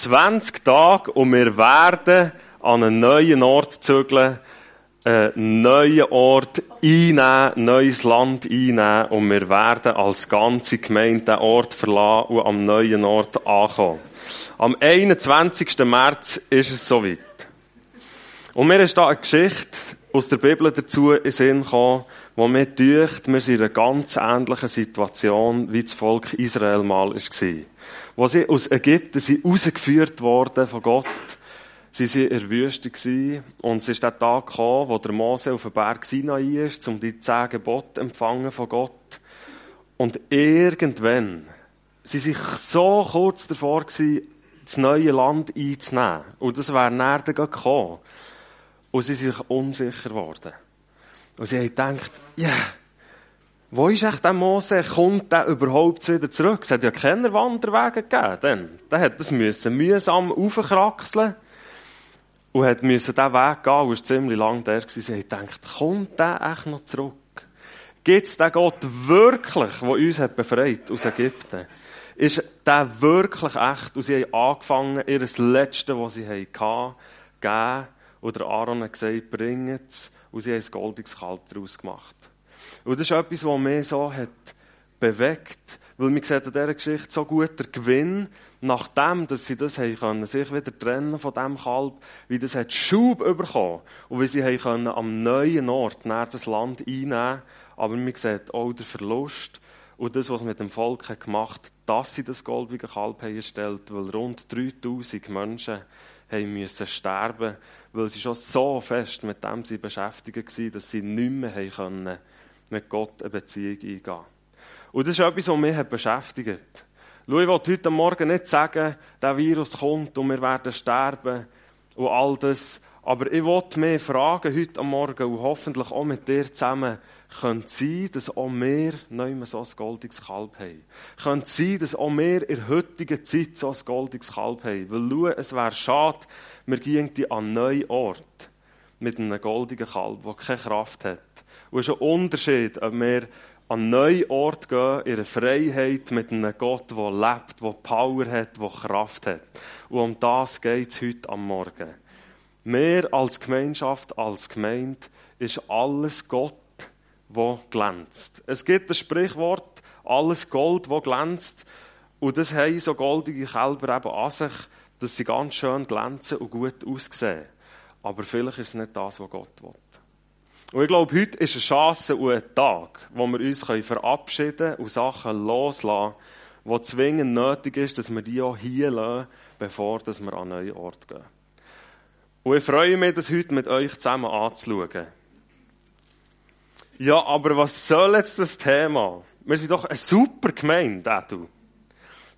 20 Tage und wir werden an einen neuen Ort zügeln, einen neuen Ort einnehmen, neues Land einnehmen und wir werden als ganze Gemeinde den Ort verlassen und am neuen Ort ankommen. Am 21. März ist es soweit. Und mir ist da eine Geschichte aus der Bibel dazu in Sinn gekommen, wo mir deucht, wir sind in einer ganz ähnlichen Situation, wie das Volk Israel mal war. Wo sie aus Ägypten sind rausgeführt worden von Gott. Sie waren in der Wüste und es ist der Tag gekommen, wo der Mose auf dem Berg Sinai ist, um die zehn Gebote empfangen von Gott. Und irgendwann sie sich so kurz davor das neue Land einzunehmen. Und das wäre näher gekommen. Und sie sind sich unsicher geworden. Und sie haben gedacht, ja, yeah, wo ist echt der Mose? Kommt der überhaupt wieder zurück? Es hat ja keine Wanderwege gegeben. Dann. Der hat das müssen mühsam aufkraxeln und hat müssen diesen Weg gehen und war ziemlich lang der gewesen. Haben gedacht, kommt der echt noch zurück? Gibt es den Gott wirklich, der uns hat befreit aus Ägypten? Ist der wirklich echt? Und sie haben angefangen, ihr Letzte, was sie hatten, geben. Und Aaron hat gesagt, bringt es. Und sie haben ein goldiges Kalb daraus gemacht. Und das ist etwas, was mich so hat bewegt. Weil man sieht an dieser Geschichte so gut der Gewinn, nachdem, dass sie das haben können, sich wieder trennen von diesem Kalb, wie das hat Schub bekommen. Und wie sie haben können am neuen Ort näher das Land einnehmen. Aber man sieht auch den Verlust und das, was mit dem Volk hat gemacht dass sie das goldige Kalb haben erstellt, weil rund 3000 Menschen haben müssen sterben, weil sie schon so fest mit dem sie beschäftigt waren, dass sie nicht mehr haben können, mit Gott eine Beziehung eingehen. Und das ist etwas, was mich beschäftigt. Schau, ich will heute Morgen nicht sagen, der Virus kommt und wir werden sterben und all das. Aber ich wollte mich fragen heute Morgen und hoffentlich auch mit dir zusammen, könnte es sein, dass auch wir neu so ein goldiges Kalb haben. Könnte es sein, dass auch wir in der heutigen Zeit so ein goldiges Kalb haben. Weil schau, es wäre schade, wir gingen an einen neuen Ort mit einem goldigen Kalb, der keine Kraft hat. Und es ist ein Unterschied, ob wir an einen neuen Ort gehen, in eine Freiheit mit einem Gott, der lebt, der Power hat, der Kraft hat. Und um das geht es heute am Morgen. Wir als Gemeinschaft, als Gemeinde, ist alles Gott wo glänzt. Es gibt das Sprichwort, alles Gold, wo glänzt. Und das haben so goldige Kälber eben an sich, dass sie ganz schön glänzen und gut aussehen. Aber vielleicht ist es nicht das, was Gott will. Und ich glaube, heute ist eine Chance und ein Tag, wo wir uns verabschieden und Sachen loslassen, wo zwingend nötig ist, dass wir die auch hier lassen, bevor wir an einen neuen Ort gehen. Und ich freue mich, das heute mit euch zusammen anzuschauen. Ja, aber was soll jetzt das Thema? Wir sind doch eine super Gemeinde, äh, du.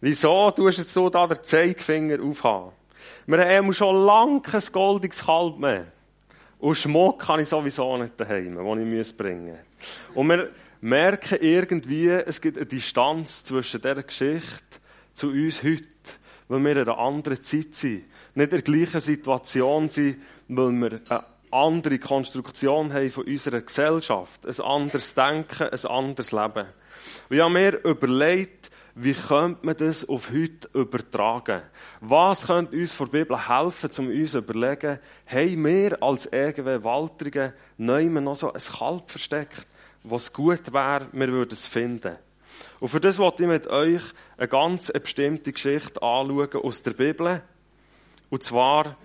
Wieso tust jetzt so da den Zeigefinger aufhaben? Wir haben schon lange kein goldiges Kalb mehr. Und Schmuck kann ich sowieso nicht daheim, den ich bringen muss. Und wir merken irgendwie, es gibt eine Distanz zwischen dieser Geschichte zu uns heute, weil wir in einer anderen Zeit sind. Nicht in der gleichen Situation sind, weil wir eine andere Konstruktion haben von unserer Gesellschaft, ein anderes Denken, ein anderes Leben. Und ich habe mir überlegt, wie könnte man das auf heute übertragen? Was könnte uns vor der Bibel helfen, um uns zu überlegen, haben wir als EGW Waltrigen neu noch so ein Kalb versteckt, was gut wäre, wir würden es finden. Und für das wollte ich mit euch eine ganz bestimmte Geschichte anschauen aus der Bibel. Und zwar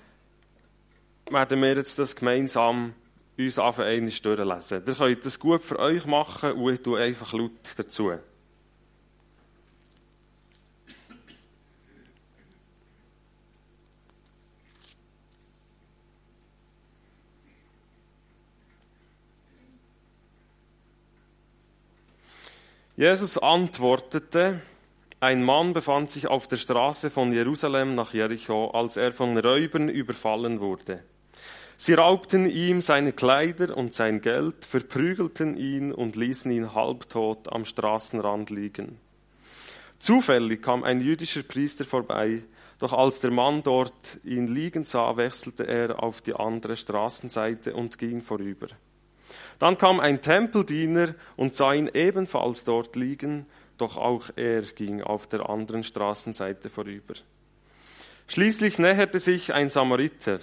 werden wir jetzt das gemeinsam uns einmal durchlesen. Ihr könnt das gut für euch machen und ich tue einfach laut dazu. Jesus antwortete, ein Mann befand sich auf der Straße von Jerusalem nach Jericho, als er von Räubern überfallen wurde. Sie raubten ihm seine Kleider und sein Geld, verprügelten ihn und ließen ihn halbtot am Straßenrand liegen. Zufällig kam ein jüdischer Priester vorbei, doch als der Mann dort ihn liegen sah, wechselte er auf die andere Straßenseite und ging vorüber. Dann kam ein Tempeldiener und sah ihn ebenfalls dort liegen, doch auch er ging auf der anderen Straßenseite vorüber. Schließlich näherte sich ein Samariter.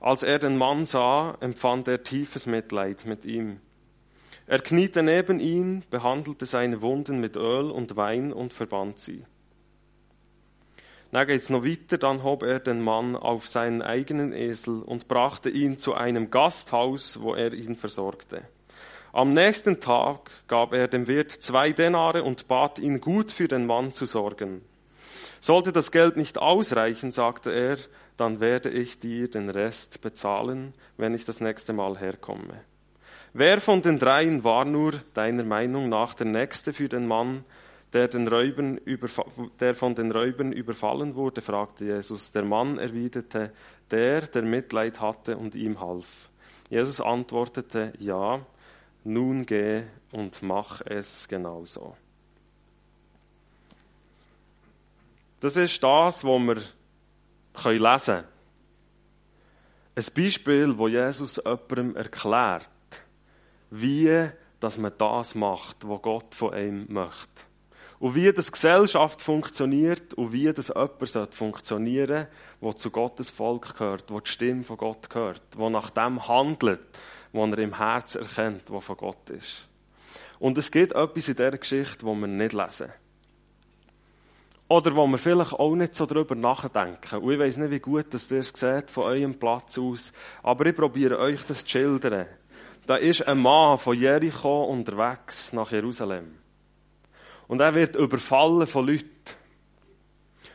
Als er den Mann sah, empfand er tiefes Mitleid mit ihm. Er kniete neben ihn, behandelte seine Wunden mit Öl und Wein und verband sie. Dann geht's noch weiter, dann hob er den Mann auf seinen eigenen Esel und brachte ihn zu einem Gasthaus, wo er ihn versorgte. Am nächsten Tag gab er dem Wirt zwei Denare und bat ihn gut für den Mann zu sorgen. Sollte das Geld nicht ausreichen, sagte er, dann werde ich dir den Rest bezahlen, wenn ich das nächste Mal herkomme. Wer von den dreien war nur deiner Meinung nach der Nächste für den Mann, der, den Räubern der von den Räubern überfallen wurde, fragte Jesus. Der Mann erwiderte, der, der Mitleid hatte und ihm half. Jesus antwortete, ja, nun geh und mach es genauso. Das ist das, was wir lesen können. Ein Beispiel, wo Jesus jemandem erklärt, wie dass man das macht, was Gott von einem möchte. Und wie das Gesellschaft funktioniert und wie das jemand funktionieren sollte, der zu Gottes Volk gehört, der die Stimme von Gott gehört, der nach dem handelt, was er im Herz erkennt, was von Gott ist. Und es gibt etwas in dieser Geschichte, wo wir nicht lesen. Oder wo wir vielleicht auch nicht so darüber nachdenken. Und ich weiß nicht, wie gut das ihr es seht von eurem Platz aus, aber ich probiere euch das zu schildern. Da ist ein Mann von Jericho unterwegs nach Jerusalem. Und er wird überfallen von Leuten.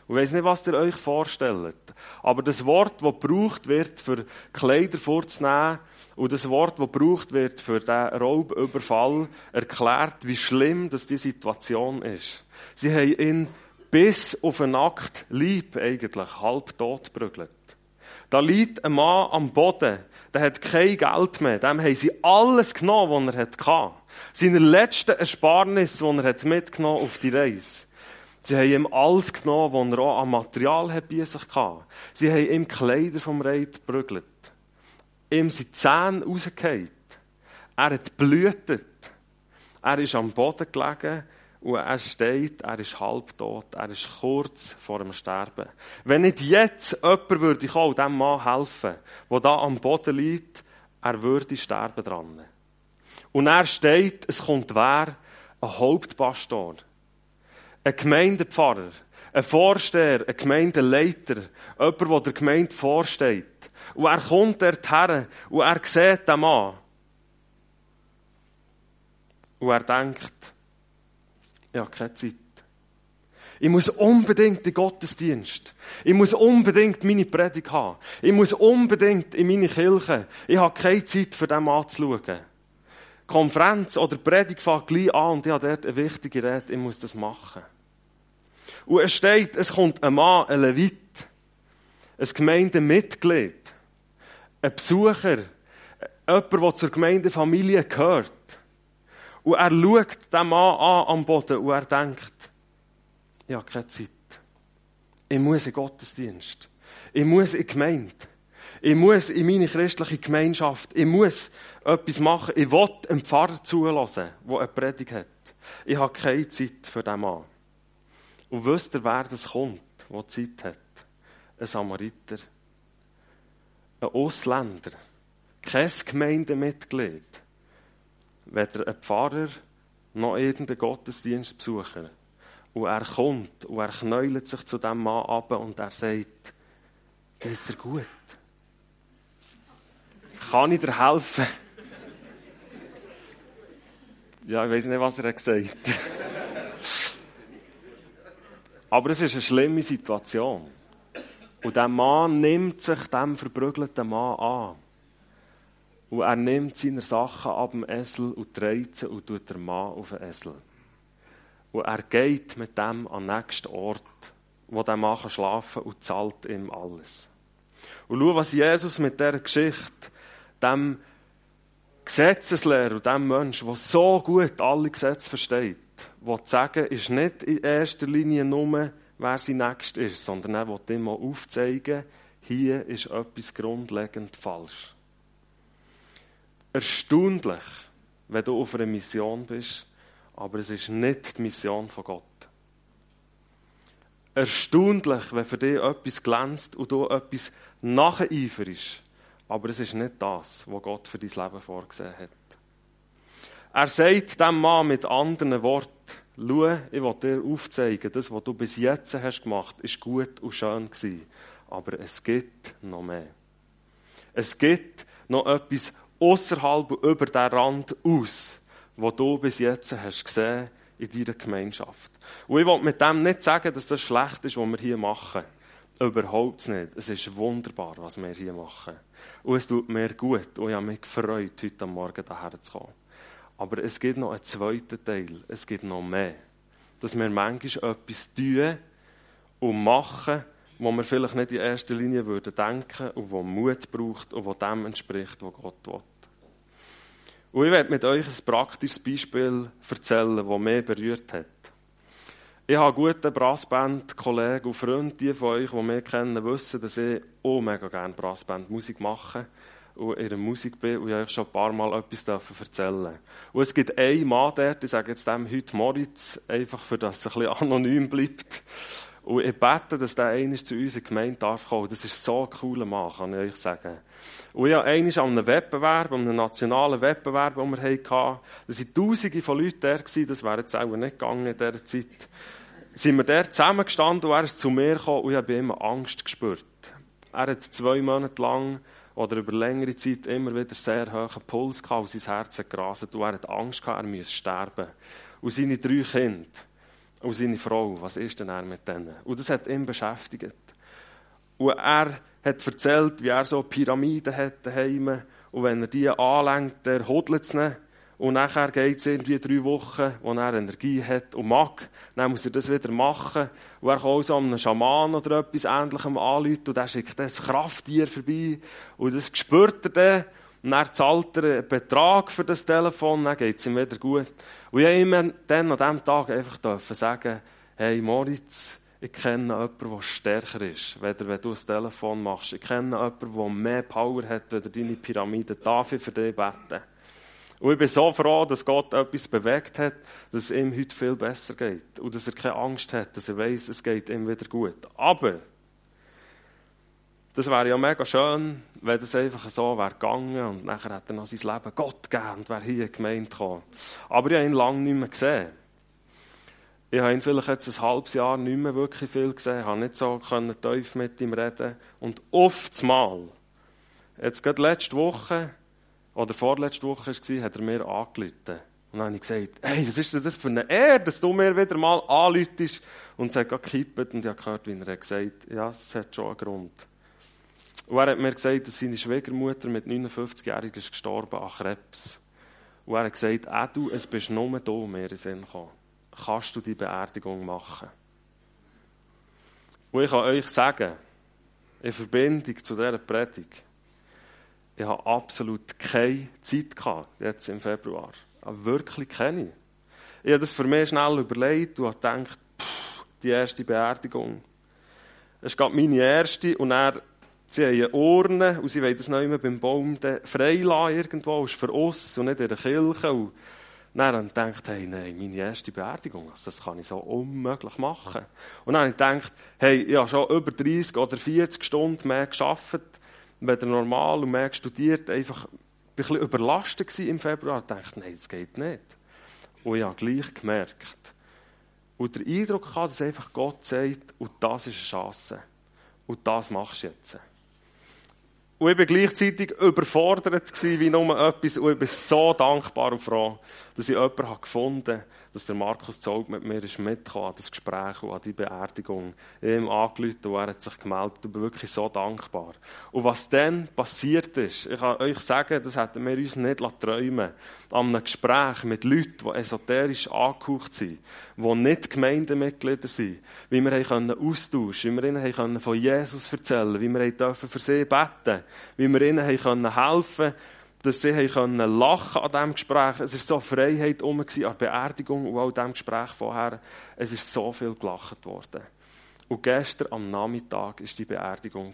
Und ich weiss nicht, was ihr euch vorstellt. Aber das Wort, das gebraucht wird, für Kleider vorzunehmen, und das Wort, das gebraucht wird für den Raubüberfall, erklärt, wie schlimm das die Situation ist. Sie haben ihn bis auf einen Akt Leib eigentlich halb tot geprügelt. Da liegt ein Mann am Boden, der hat kein Geld mehr. Dem haben sie alles genommen, was er hatte. Seine letzten Ersparnis, die er mitgenommen auf die Reise. Sie haben ihm alles genommen, was er auch an Material hat bei sich hatte. Sie haben ihm Kleider vom Reit geprügelt. Ihm sind Zähne rausgefallen. Er hat blühtet. Er ist am Boden gelegen und er steht, er ist halbtot, er ist kurz vor dem Sterben. Wenn nicht jetzt jemand würde kommen, dem Mann helfen, der da am Boden liegt, er würde sterben dran. Und er steht, es kommt wer? Ein Hauptpastor, ein Gemeindepfarrer, ein Vorsteher, ein Gemeindeleiter, jemand, der der Gemeinde vorsteht. Und er kommt dorthin und er sieht den Mann. Und er denkt, ich habe keine Zeit. Ich muss unbedingt den Gottesdienst. Ich muss unbedingt meine Predigt haben. Ich muss unbedingt in meine Kirche. Ich habe keine Zeit, für den anzuschauen. Konferenz oder Predigt fängt gleich an und ich habe dort eine wichtige Rede. Ich muss das machen. Und es steht, es kommt ein Mann, ein Levit, ein Gemeindemitglied, ein Besucher, jemand, der zur Gemeindefamilie gehört. Und er schaut den Mann an am Boden und er denkt, ich habe keine Zeit. Ich muss in Gottesdienst. Ich muss in die Gemeinde. Ich muss in meine christliche Gemeinschaft. Ich muss etwas machen. Ich will einen Pfarrer zulassen, der eine Predigt hat. Ich habe keine Zeit für diesen Mann. Und wisst ihr, wer das kommt, der Zeit hat? Ein Samariter. Ein Ausländer. Kein Gemeindemitglied weder ein Pfarrer noch irgendein Gottesdienstbesucher. Und er kommt und er knäulet sich zu dem Mann ab und er sagt, geht's dir gut? Kann ich dir helfen? Ja, ich weiß nicht, was er gesagt hat. Aber es ist eine schlimme Situation. Und der Mann nimmt sich dem verprügelten Mann an. Und er nimmt seine Sachen ab dem Esel und dreht sie und tut den Mann auf den Esel. Und er geht mit dem an den nächsten Ort, wo der Mann schlafen kann und zahlt ihm alles. Und schau, was Jesus mit dieser Geschichte, dem Gesetzeslehrer und dem Menschen, der so gut alle Gesetze versteht, will sagen, ist nicht in erster Linie nur, wer sein Nächster ist, sondern er will ihm mal aufzeigen, hier ist etwas grundlegend falsch erstaunlich, wenn du auf einer Mission bist, aber es ist nicht die Mission von Gott. erstaunlich, wenn für dich etwas glänzt und du etwas nacheiferst. Aber es ist nicht das, was Gott für dein Leben vorgesehen hat. Er sagt dem Mann mit anderen Worten, schau, ich will dir aufzeigen, das, was du bis jetzt hast gemacht, ist gut und schön gewesen. Aber es gibt noch mehr. Es gibt noch etwas außerhalb und über den Rand aus, was du bis jetzt hast gesehen in deiner Gemeinschaft. Und ich will mit dem nicht sagen, dass das schlecht ist, was wir hier machen. Überhaupt nicht. Es ist wunderbar, was wir hier machen. Und es tut mir gut. Und ich habe mich gefreut, heute Morgen hierher zu kommen. Aber es gibt noch einen zweiten Teil. Es gibt noch mehr. Dass wir manchmal etwas tun und machen, wo wir vielleicht nicht in erster Linie würden denken und wo Mut braucht und wo dem entspricht, was Gott will. Und ich werde mit euch ein praktisches Beispiel erzählen, das mich berührt hat. Ich habe gute Brassband-Kollegen und Freunde, die von euch, die mich kennen, wissen, dass ich auch mega gerne Brassband-Musik mache und in der Musik bin und ich euch schon ein paar Mal etwas erzählen Und es gibt einen Mann dort, ich sage jetzt dem heute Moritz, einfach für das es ein bisschen anonym bleibt. Und ich bete, dass der einmal zu uns in die Gemeinde darf kommen. Das ist so ein cooler Mann, kann ich euch sagen. Und habe einmal an einem Wettbewerb, an einem nationalen Wettbewerb, den wir hatten, da waren tausende von Leuten da, das wäre jetzt auch nicht gegangen in dieser Zeit, sind wir dort zusammengestanden und er ist zu mir gekommen und ich habe immer Angst gespürt. Er hat zwei Monate lang oder über längere Zeit immer wieder sehr hohen Puls gehabt und sein Herz hat gerastet und er hat Angst gehabt, er müsse sterben. Und seine drei Kinder und seine Frau, was ist denn er mit denen? Und das hat ihn beschäftigt. Und er hat erzählt, wie er so Pyramiden hat daheim und wenn er die anlenkt, der hodelt es nicht. Und nachher geht es irgendwie drei Wochen, wo er Energie hat und mag. Dann muss er das wieder machen. Und er kann auch so einem Schaman oder etwas Ähnlichem anrufen und der schickt das Krafttier vorbei. Und das spürt er dann. Und dann zahlt er einen Betrag für das Telefon, dann geht es ihm wieder gut. Und ich immer dann an diesem Tag einfach sagen, hey Moritz, ich kenne jemanden, der stärker ist, weder wenn du das Telefon machst. Ich kenne jemanden, der mehr Power hat, als deine Pyramide. Darf ich für dich beten? Und ich bin so froh, dass Gott etwas bewegt hat, dass es ihm heute viel besser geht. Und dass er keine Angst hat, dass er weiß, es geht ihm wieder gut. Aber, das wäre ja mega schön, wenn das einfach so wäre gegangen und nachher hat er noch sein Leben Gott gegeben und wäre hier gemeint gekommen. Aber ich habe ihn lange nicht mehr gesehen. Ich habe ihn vielleicht jetzt ein halbes Jahr nicht mehr wirklich viel gesehen, habe nicht so können tief mit ihm reden. Und oft mal, jetzt gerade letzte Woche, oder vorletzte Woche war, hat er mir angerufen. Und dann habe ich gesagt, hey, was ist denn das für eine Ehre, dass du mir wieder mal anrufst? Und es hat gekippt und ich habe gehört, wie er gesagt hat, ja, es hat schon einen Grund. Und er hat mir gesagt, dass seine Schwiegermutter mit 59-Jährigen ist gestorben an Krebs. Und er hat gesagt, ah, du, es bist nur du mir in Sinn gekommen. Kannst du die Beerdigung machen? Und ich kann euch sagen, in Verbindung zu dieser Predigt, ich habe absolut keine Zeit gehabt, jetzt im Februar. Aber wirklich keine. Ich habe das für mich schnell überlegt und habe gedacht, pff, die erste Beerdigung. Es gerade meine erste und er, sie haben eine Urne und sie wollen das noch immer beim Baum freilassen irgendwo, ist für uns und nicht in der Kirche. Und dann habe ich gedacht, hey, nein, meine erste Beerdigung, also das kann ich so unmöglich machen. Und dann habe ich gedacht, hey, ich habe schon über 30 oder 40 Stunden mehr gearbeitet wenn er normal und mehr studiert, einfach ein bisschen überlastet im Februar, dachte nein, das geht nicht. Und ich habe gleich gemerkt. Und der Eindruck hatte, dass einfach Gott sagt, und das ist eine Chance. Und das machst du jetzt. Und ich war gleichzeitig überfordert wie nur etwas. Und ich bin so dankbar und froh, dass ich jemanden gefunden habe, dass der Markus Zog mit mir ist mitgekommen an das Gespräch und an die Beerdigung. Ich habe ihm angerufen und er hat sich gemeldet. Ich bin wirklich so dankbar. Und was dann passiert ist, ich kann euch sagen, das hätten wir uns nicht träumen An einem Gespräch mit Leuten, die esoterisch angehaucht sind, die nicht Gemeindemitglieder sind, wie wir können austauschen wie wir ihnen können von Jesus erzählen wie wir dürfen für sie beten wie wir ihnen können helfen dass sie können lachen an diesem Gespräch. Es war so Freiheit um an der Beerdigung und auch an diesem Gespräch vorher. Es ist so viel gelacht worden. Und gestern am Nachmittag war die Beerdigung.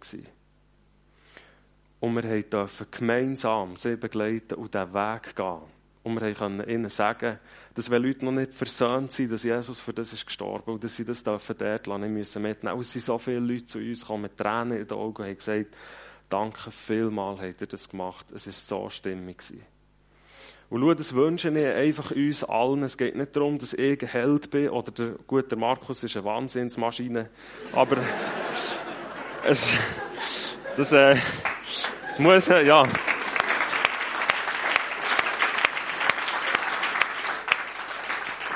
Und wir durften gemeinsam sie begleiten und diesen Weg gehen. Und wir können ihnen sagen, dass wenn Leute noch nicht versöhnt sind, dass Jesus für das ist gestorben und dass sie das dürfen dort lassen, nicht mitnehmen. Und es sind so viele Leute zu uns gekommen mit Tränen in den Augen und haben gesagt, danke vielmal habt ihr das gemacht. Es war so stimmig. Gewesen. Und schau, das wünsche ich einfach uns allen. Es geht nicht darum, dass ich ein Held bin oder der gute Markus ist eine Wahnsinnsmaschine. Aber es, das, äh, es muss, äh, ja.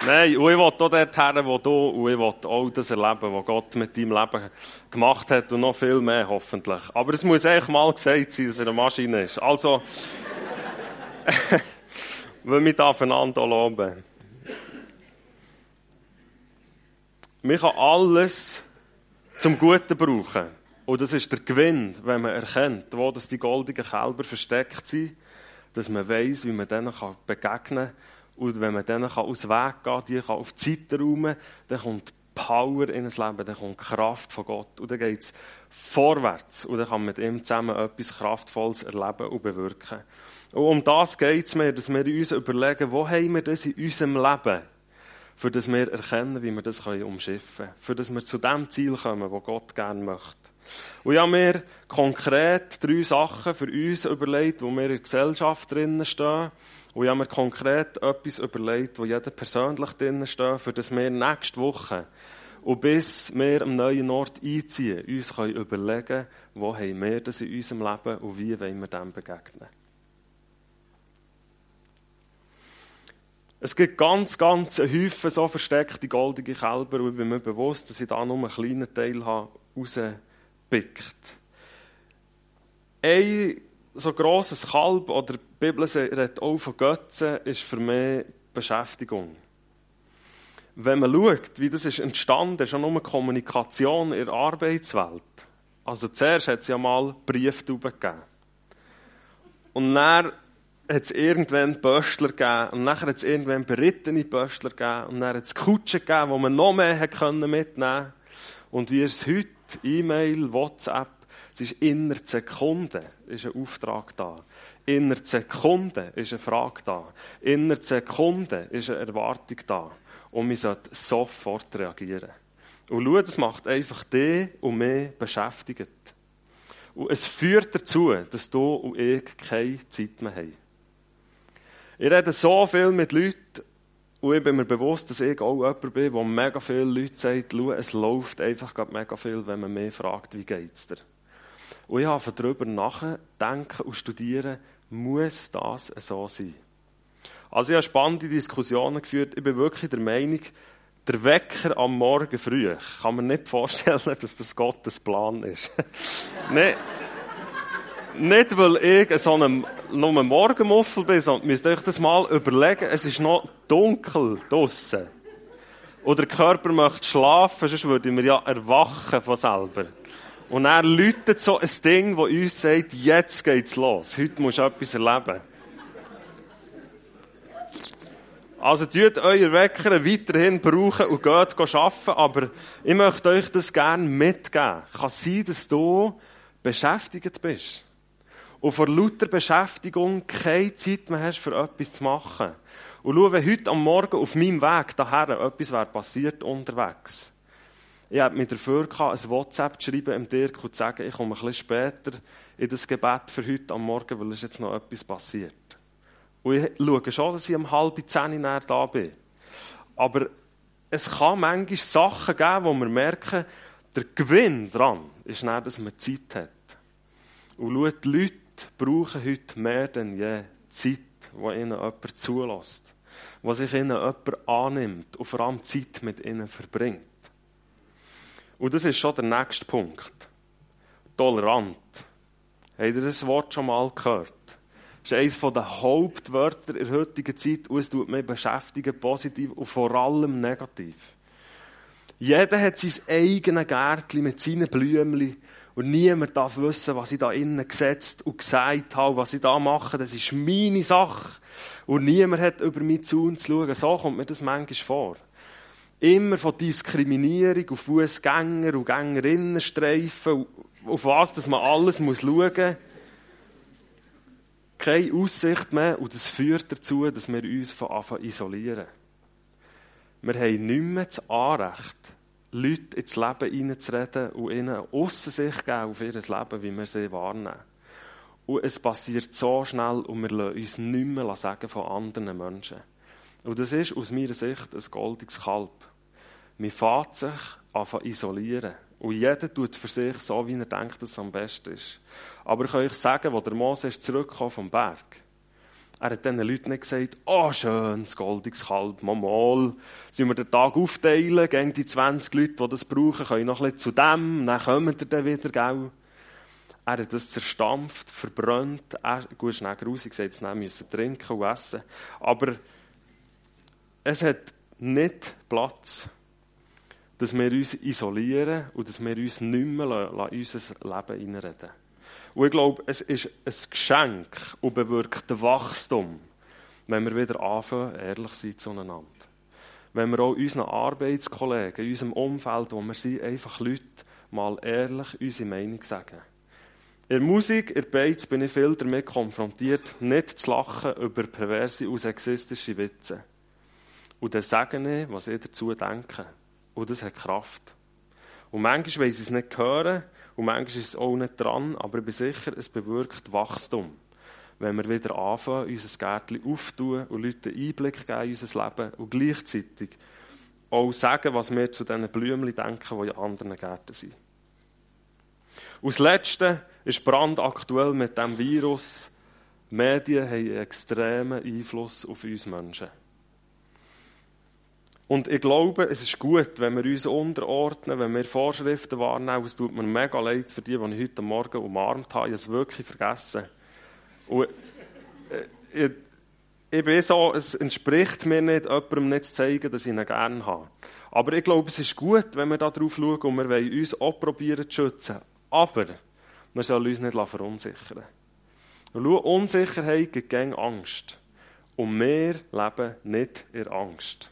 Nein, und ich will auch dorthin, wo du, und ich will auch das erleben, was Gott mit deinem Leben gemacht hat und noch viel mehr, hoffentlich. Aber es muss eigentlich mal gesagt sein, dass er eine Maschine ist. Also, wenn wir aufeinander loben. Man kann alles zum Guten brauchen. Und das ist der Gewinn, wenn man erkennt, wo die goldigen Kälber versteckt sind, dass man weiß, wie man denen begegnen kann und wenn man denen aus dem Weg gehen kann, die kann auf die Seite räumen, dann kommt Power in das Leben, dann kommt Kraft von Gott. Und dann geht es vorwärts. Und dann kann man mit ihm zusammen etwas Kraftvolles erleben und bewirken. Und um das geht es mir, dass wir uns überlegen, wo haben wir das in unserem Leben, für das wir erkennen, wie wir das umschiffen können. Für das wir zu dem Ziel kommen, wo Gott gerne möchte. Und ich habe mir konkret drei Sachen für uns überlegt, wo wir in der Gesellschaft drinnen stehen und ich habe mir konkret etwas überlegt, wo jeder persönlich drinnen steht, für das wir nächste Woche und bis wir am neuen Ort einziehen, uns können überlegen, wo haben wir das in unserem Leben und wie wollen wir dem begegnen. Es gibt ganz, ganz Häufen so versteckte goldige Kälber und ich bin mir bewusst, dass ich da nur einen kleinen Teil habe rausgepickt. Ein so grosses Kalb oder die Bibel redet auch von Götzen, ist für mich Beschäftigung. Wenn man schaut, wie das ist entstanden, ist ja nur Kommunikation in der Arbeitswelt. Also zuerst hat es ja mal Brieftauben gegeben. Und dann hat es irgendwann Böstler gegeben. Und dann hat es irgendwann berittene Böstler gegeben. Und dann hat es Kutschen gegeben, wo man noch mehr mitnehmen konnte. Und wie ist es heute? E-Mail, WhatsApp, es ist innerhalb Sekunden ist ein Auftrag da. Innerhalb Sekunden ist eine Frage da. Innerhalb Sekunden ist eine Erwartung da. Und wir sollten sofort reagieren. Und schau, das macht einfach die und mich beschäftigt. Und es führt dazu, dass du und ich keine Zeit mehr haben. Ich rede so viel mit Leuten und ich bin mir bewusst, dass ich auch jemand bin, der mega viele Leute sagt, schau, es läuft einfach mega viel, wenn man mich fragt, wie geht's dir? Und ich habe darüber nachdenken und studieren, muss das so sein? Also ich habe spannende Diskussionen geführt. Ich bin wirklich der Meinung, der Wecker am Morgen früh, kann man nicht vorstellen, dass das Gottes Plan ist. nicht, nicht, weil ich so einem, nur ein Morgenmuffel bin, sondern müsst euch das mal überlegen, es ist noch dunkel draussen. Und der Körper möchte schlafen, sonst würde wir ja erwachen von selber. Und er läutet so ein Ding, das uns sagt, jetzt geht's los. Heute musst du etwas erleben. Also, tut euer Wecker weiterhin brauchen und geht arbeiten, aber ich möchte euch das gerne mitgeben. Kann sein, dass du beschäftigt bist. Und vor lauter Beschäftigung keine Zeit mehr hast, für etwas zu machen. Und schau, wenn heute am Morgen auf meinem Weg daher etwas wäre passiert unterwegs ich habe mich dafür gehabt, ein WhatsApp zu schreiben im Dirk und zu sagen, ich komme ein bisschen später in das Gebet für heute am Morgen, weil es jetzt noch etwas passiert. Und ich schaue schon, dass ich um halb zehn näher da bin. Aber es kann manchmal Sachen geben, wo wir merken, der Gewinn daran ist nicht, dass man Zeit hat. Und schau, die Leute brauchen heute mehr denn je Zeit, die ihnen jemand zulässt. Die sich ihnen jemand annimmt und vor allem Zeit mit ihnen verbringt. Und das ist schon der nächste Punkt. Tolerant. Habt ihr das Wort schon mal gehört? Das ist eines der Hauptwörter in der heutigen Zeit und es tut mich beschäftigen, positiv und vor allem negativ. Jeder hat sein eigenes Gärtchen mit seinen Blümchen und niemand darf wissen, was ich da innen gesetzt und gesagt habe, was ich da mache. Das ist meine Sache. Und niemand hat über mich zu uns zu schauen. So kommt mir das manchmal vor immer von Diskriminierung auf Fußgänger und Gängerinnen streifen, auf was dass man alles muss schauen muss. keine Aussicht mehr und das führt dazu, dass wir uns von Anfang isolieren. Wir haben nicht mehr das Anrecht, Leute ins Leben hineinzureden und ihnen Aussicht geben auf ihr Leben, wie wir sie wahrnehmen. Und es passiert so schnell und wir lassen uns nicht mehr sagen von anderen Menschen. Und das ist aus meiner Sicht ein goldiges Kalb. Man fährt sich an isolieren. Und jeder tut für sich so, wie er denkt, dass es am besten ist. Aber ich kann euch sagen, wo der Mose ist zurückgekommen vom Berg, er hat diesen Leuten nicht gesagt, oh, schön, das goldiges Kalb, mal, mal. Sollen wir den Tag aufteilen, gehen die 20 Leute, die das brauchen, können noch bisschen zu dem, dann kommen wir dann wieder, gell? Er hat das zerstampft, verbrannt. Er, gut, schnell grusig gesagt, jetzt müssen trinken und essen. Aber es hat nicht Platz, dass wir uns isolieren und dass wir uns nicht mehr in unser Leben hineinreden. Und ich glaube, es ist ein Geschenk und bewirkt Wachstum, wenn wir wieder anfangen, ehrlich sein zueinander. Wenn wir auch unseren Arbeitskollegen, in unserem Umfeld, wo wir sind, einfach Leute mal ehrlich unsere Meinung sagen. In Musik, in Beiz bin ich viel damit konfrontiert, nicht zu lachen über perverse und sexistische Witze. Und dann sagen ich, was ich dazu denke. Und das hat Kraft. Und manchmal weiss ich es nicht hören, und manchmal ist es auch nicht dran, aber ich bin sicher, es bewirkt Wachstum. Wenn wir wieder anfangen, unser Gärtchen aufzutun und Leuten Einblick geben in unser Leben und gleichzeitig auch sagen, was wir zu diesen Blümchen denken, die in anderen Gärten sind. Und das Letzte ist brandaktuell mit diesem Virus. Die Medien haben einen extremen Einfluss auf uns Menschen. Und ich glaube, es ist gut, wenn wir uns unterordnen, wenn wir Vorschriften wahrnehmen. Es tut mir mega leid für die, die ich heute Morgen umarmt habe. Ich habe es wirklich vergessen. Und äh, ich, ich bin so, es entspricht mir nicht, jemandem nicht zu zeigen, dass ich ihn gerne habe. Aber ich glaube, es ist gut, wenn wir da drauf schauen und wir wollen uns auch probieren zu schützen. Aber wir sollen uns nicht verunsichern. Und schau, Unsicherheit gibt Angst. Und wir leben nicht in Angst.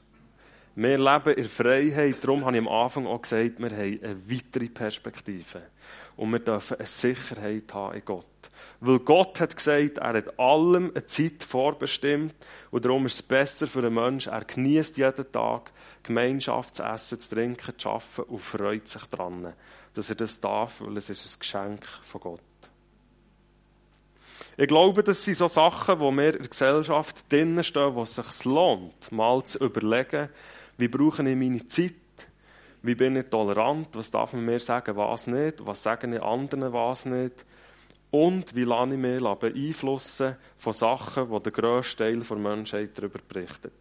Wir leben in Freiheit. Darum habe ich am Anfang auch gesagt, wir haben eine weitere Perspektive. Und wir dürfen eine Sicherheit haben in Gott. Weil Gott hat gesagt, er hat allem eine Zeit vorbestimmt. Und darum ist es besser für einen Menschen, er genießt jeden Tag Gemeinschaft zu essen, zu trinken, zu arbeiten und freut sich daran, dass er das darf, weil es ist ein Geschenk von Gott. Ich glaube, das sind so Sachen, wo wir in der Gesellschaft drinnen stehen, wo es sich lohnt, mal zu überlegen, wie brauche ich meine Zeit? Wie bin ich tolerant? Was darf man mir sagen, was nicht? Was sagen die anderen, was nicht? Und wie lasse ich mich beeinflussen von Sachen, die der grösste Teil der Menschheit darüber berichtet?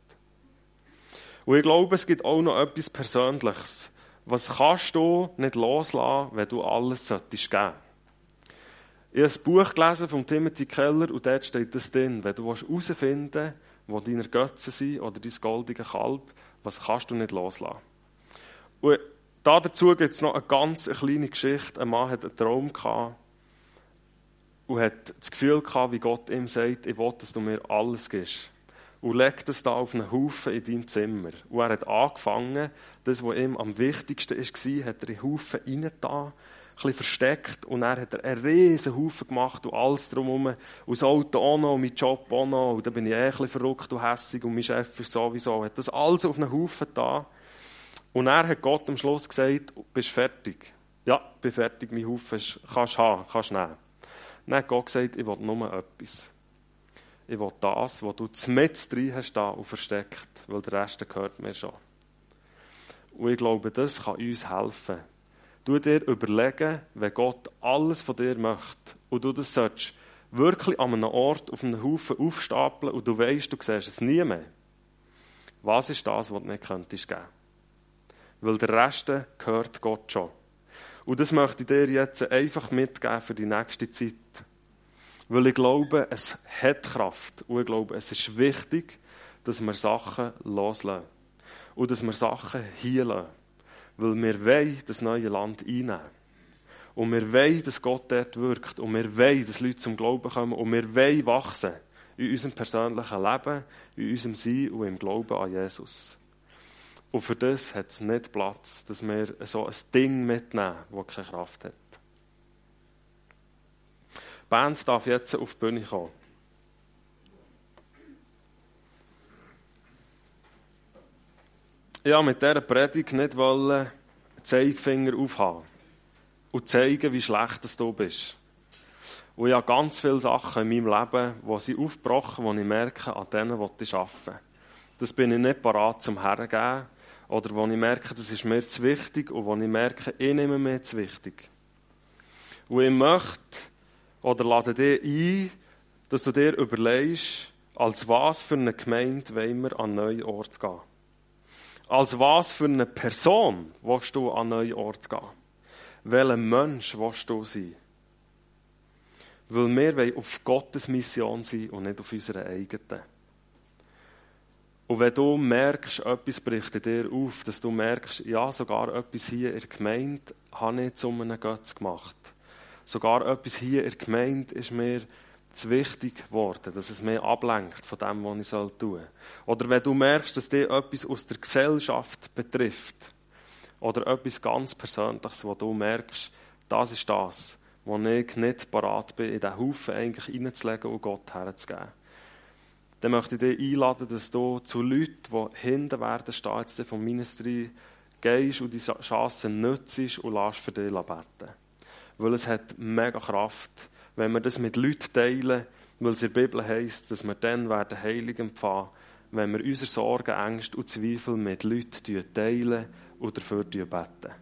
Und ich glaube, es gibt auch noch etwas Persönliches. Was kannst du nicht loslassen, wenn du alles solltest geben? Ich habe ein Buch gelesen von Timothy Keller und dort steht das drin. Wenn du herausfinden willst, wo deine Götze sind oder dein goldige Kalb, was kannst du nicht loslassen? Und da dazu gibt es noch eine ganz kleine Geschichte. Ein Mann hat einen Traum und hat das Gefühl wie Gott ihm sagt, ich will, dass du mir alles gibst. Und legt es da auf einen Haufen in deinem Zimmer. Und er hat angefangen, das, was ihm am wichtigsten war, hat er in den Haufen reingetan bisschen versteckt und dann hat er einen riesen Haufen gemacht und alles drumherum. Und das Auto auch noch und mein Job auch noch. Und da bin ich eh ein bisschen verrückt und hässig und mein Chef ist sowieso. Er hat das alles auf einen Haufen da. Und er hat Gott am Schluss gesagt, bist fertig? Ja, bin fertig, mein Haufen ist, kannst haben, kannst nehmen. Dann hat Gott gesagt, ich will nur etwas. Ich will das, was du mit drin hast da und versteckt, weil der Rest gehört mir schon. Und ich glaube, das kann uns helfen, Du dir überlegen, wenn Gott alles von dir möchte und du das sollst wirklich an einem Ort auf einem Haufen aufstapeln und du weißt, du siehst es nie mehr. Was ist das, was du nicht könntest geben? Weil der Rest gehört Gott schon. Und das möchte ich dir jetzt einfach mitgeben für die nächste Zeit. Weil ich glaube, es hat Kraft. Und ich glaube, es ist wichtig, dass wir Sachen loslassen. Und dass wir Sachen heilen weil wir wollen das neue Land einnehmen. Und wir wollen, dass Gott dort wirkt. Und wir wollen, dass Leute zum Glauben kommen. Und wir wollen wachsen in unserem persönlichen Leben, in unserem Sein und im Glauben an Jesus. Und für das hat es nicht Platz, dass wir so ein Ding mitnehmen, das keine Kraft hat. Die Band darf jetzt auf die Bühne kommen. Ja, mit dieser Predigt nicht wollen, Zeigefinger aufhaben und zeigen, wie schlecht du bist. Und ich habe ganz viele Sachen in meinem Leben, die sie aufgebrochen, die ich merke, an denen ich arbeiten Das bin ich nicht parat zum Hergeben. Oder wo ich merke, das ist mir zu wichtig und wo ich merke, ich nehme mir zu wichtig. Und ich möchte oder lade dich ein, dass du dir überlegst, als was für eine Gemeinde wollen wir an einen neuen Ort gehen. Als was für eine Person willst du an einen neuen Ort gehen? Welcher Mensch willst du sein? Weil wir wollen auf Gottes Mission sein und nicht auf unserer eigenen. Und wenn du merkst, etwas bricht in dir auf, dass du merkst, ja, sogar etwas hier in der Gemeinde habe ich zu einem Götz gemacht. Sogar etwas hier in der Gemeinde ist mir zu wichtig geworden, dass es mich ablenkt von dem, was ich tun soll. Oder wenn du merkst, dass dir etwas aus der Gesellschaft betrifft, oder etwas ganz Persönliches, wo du merkst, das ist das, wo ich nicht parat bin, in diesen Haufen eigentlich reinzulegen und Gott herzugeben. Dann möchte ich dich einladen, dass du zu Leuten, die hinten werden stehen, jetzt vom Ministry, gehst und die Chance nützt und lässt für dich beten. Weil es hat mega Kraft, wenn wir das mit Leuten teilen, weil es in der Bibel heisst, dass wir dann werden heilig empfangen, wenn wir unsere Sorgen, Ängste und Zweifel mit Leuten teilen und dafür beten.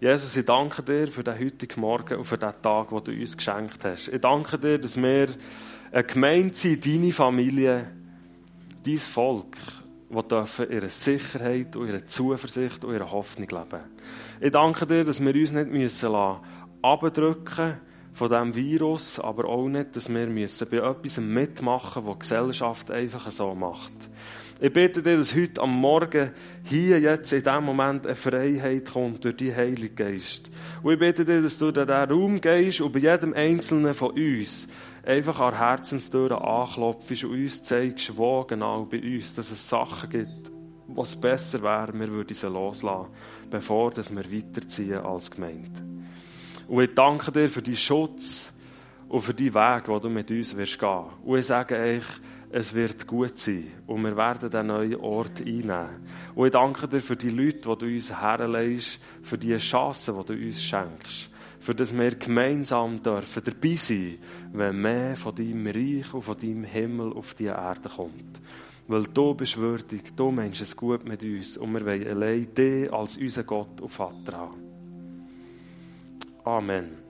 Jesus, ich danke dir für den heutigen Morgen und für den Tag, den du uns geschenkt hast. Ich danke dir, dass wir eine Gemeinde sind, deine Familie, dein Volk, die dürfen ihre Sicherheit und ihre Zuversicht und ihre Hoffnung leben. Ich danke dir, dass wir uns nicht müssen abdrücken müssen, von diesem Virus, aber auch nicht, dass wir müssen bei etwas mitmachen müssen, was die Gesellschaft einfach so macht. Ich bitte dir, dass heute am Morgen hier jetzt in diesem Moment eine Freiheit kommt durch die Heilige Geist. Und ich bitte dir, dass du in diesen Raum gehst und bei jedem Einzelnen von uns einfach an Herzenstüren anklopfst und uns zeigst, wo genau bei uns, dass es Sachen gibt, was besser wäre, wir würden sie loslassen, bevor wir weiterziehen als Gemeinde. Und ich danke dir für deinen Schutz und für deinen Weg, den du mit uns wirst gehen. Und ich sage euch, es wird gut sein und wir werden diesen neuen Ort einnehmen. Und ich danke dir für die Leute, die du uns herlegst, für die Chancen, die du uns schenkst, für das wir gemeinsam dürfen dabei sein, wenn mehr von deinem Reich und von deinem Himmel auf die Erde kommt. Weil du bist würdig, du meinst es gut mit uns und wir wollen allein dich als unseren Gott und Vater haben. Amen.